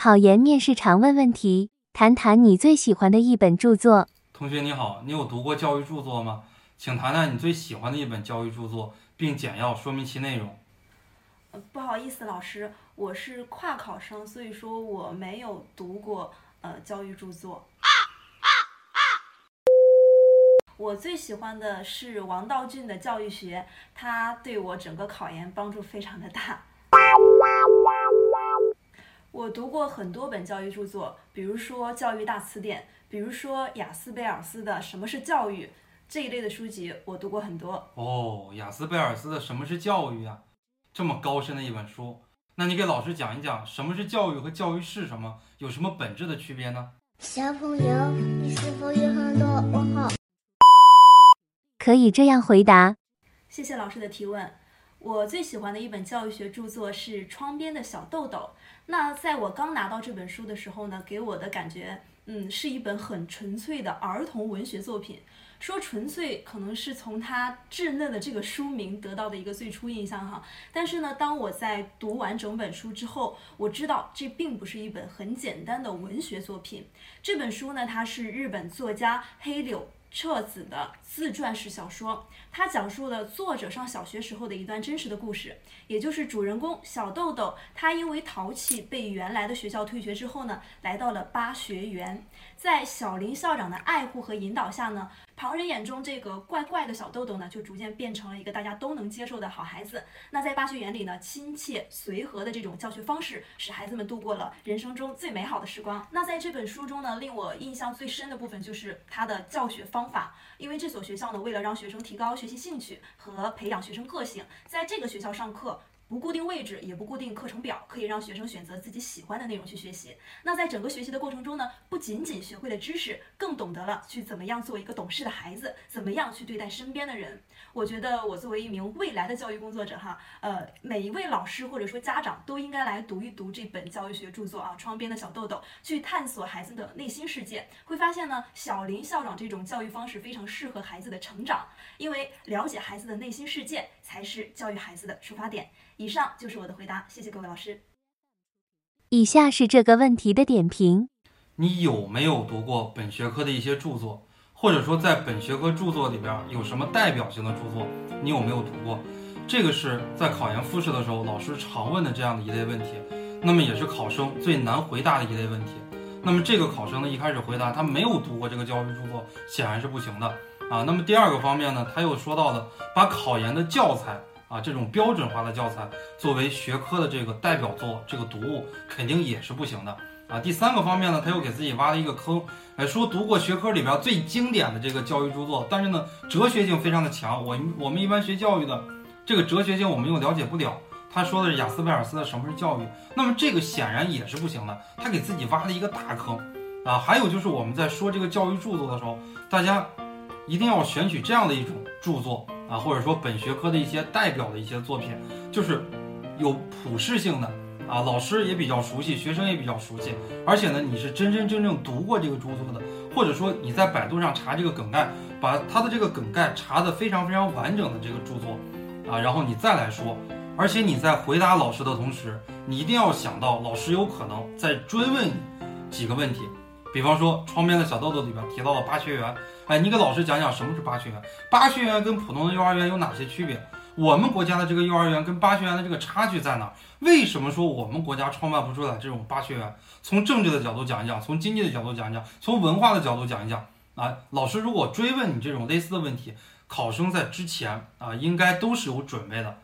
考研面试常问问题，谈谈你最喜欢的一本著作。同学你好，你有读过教育著作吗？请谈谈你最喜欢的一本教育著作，并简要说明其内容。呃不好意思，老师，我是跨考生，所以说我没有读过呃教育著作。我最喜欢的是王道俊的《教育学》，他对我整个考研帮助非常的大。我读过很多本教育著作，比如说《教育大词典》，比如说雅斯贝尔斯的《什么是教育》这一类的书籍，我读过很多。哦，雅斯贝尔斯的《什么是教育》啊，这么高深的一本书，那你给老师讲一讲什么是教育和教育是什么，有什么本质的区别呢？小朋友，你是否有很多问号？可以这样回答：谢谢老师的提问。我最喜欢的一本教育学著作是《窗边的小豆豆》。那在我刚拿到这本书的时候呢，给我的感觉，嗯，是一本很纯粹的儿童文学作品。说纯粹，可能是从它稚嫩的这个书名得到的一个最初印象哈。但是呢，当我在读完整本书之后，我知道这并不是一本很简单的文学作品。这本书呢，它是日本作家黑柳彻子的自传式小说，它讲述了作者上小学时候的一段真实的故事，也就是主人公小豆豆，他因为淘气被原来的学校退学之后呢，来到了巴学园，在小林校长的爱护和引导下呢，旁人眼中这个怪怪的小豆豆呢，就逐渐变成了一个大家都能接受的好孩子。那在巴学园里呢，亲切随和的这种教学方式，使孩子们度过了人生中最美好的时光。那在这本书中呢，令我印象最深的部分就是他的教学方方法，因为这所学校呢，为了让学生提高学习兴趣和培养学生个性，在这个学校上课。不固定位置，也不固定课程表，可以让学生选择自己喜欢的内容去学习。那在整个学习的过程中呢，不仅仅学会了知识，更懂得了去怎么样做一个懂事的孩子，怎么样去对待身边的人。我觉得我作为一名未来的教育工作者哈，呃，每一位老师或者说家长都应该来读一读这本教育学著作啊，《窗边的小豆豆》，去探索孩子的内心世界。会发现呢，小林校长这种教育方式非常适合孩子的成长，因为了解孩子的内心世界才是教育孩子的出发点。以上就是我的回答，谢谢各位老师。以下是这个问题的点评：你有没有读过本学科的一些著作，或者说在本学科著作里边有什么代表性的著作，你有没有读过？这个是在考研复试的时候老师常问的这样的一类问题，那么也是考生最难回答的一类问题。那么这个考生呢，一开始回答他没有读过这个教育著作，显然是不行的啊。那么第二个方面呢，他又说到了把考研的教材。啊，这种标准化的教材作为学科的这个代表作，这个读物肯定也是不行的啊。第三个方面呢，他又给自己挖了一个坑，哎，说读过学科里边最经典的这个教育著作，但是呢，哲学性非常的强。我我们一般学教育的，这个哲学性我们又了解不了。他说的是雅斯贝尔斯的《什么是教育》，那么这个显然也是不行的。他给自己挖了一个大坑啊。还有就是我们在说这个教育著作的时候，大家一定要选取这样的一种著作。啊，或者说本学科的一些代表的一些作品，就是有普适性的啊，老师也比较熟悉，学生也比较熟悉，而且呢，你是真真正正读过这个著作的，或者说你在百度上查这个梗概，把它的这个梗概查的非常非常完整的这个著作啊，然后你再来说，而且你在回答老师的同时，你一定要想到老师有可能在追问你几个问题。比方说，窗边的小豆豆里边提到了巴学园，哎，你给老师讲讲什么是巴学园？巴学园跟普通的幼儿园有哪些区别？我们国家的这个幼儿园跟巴学园的这个差距在哪？为什么说我们国家创办不出来这种巴学园？从政治的角度讲一讲，从经济的角度讲一讲，从文化的角度讲一讲。啊，老师如果追问你这种类似的问题，考生在之前啊应该都是有准备的。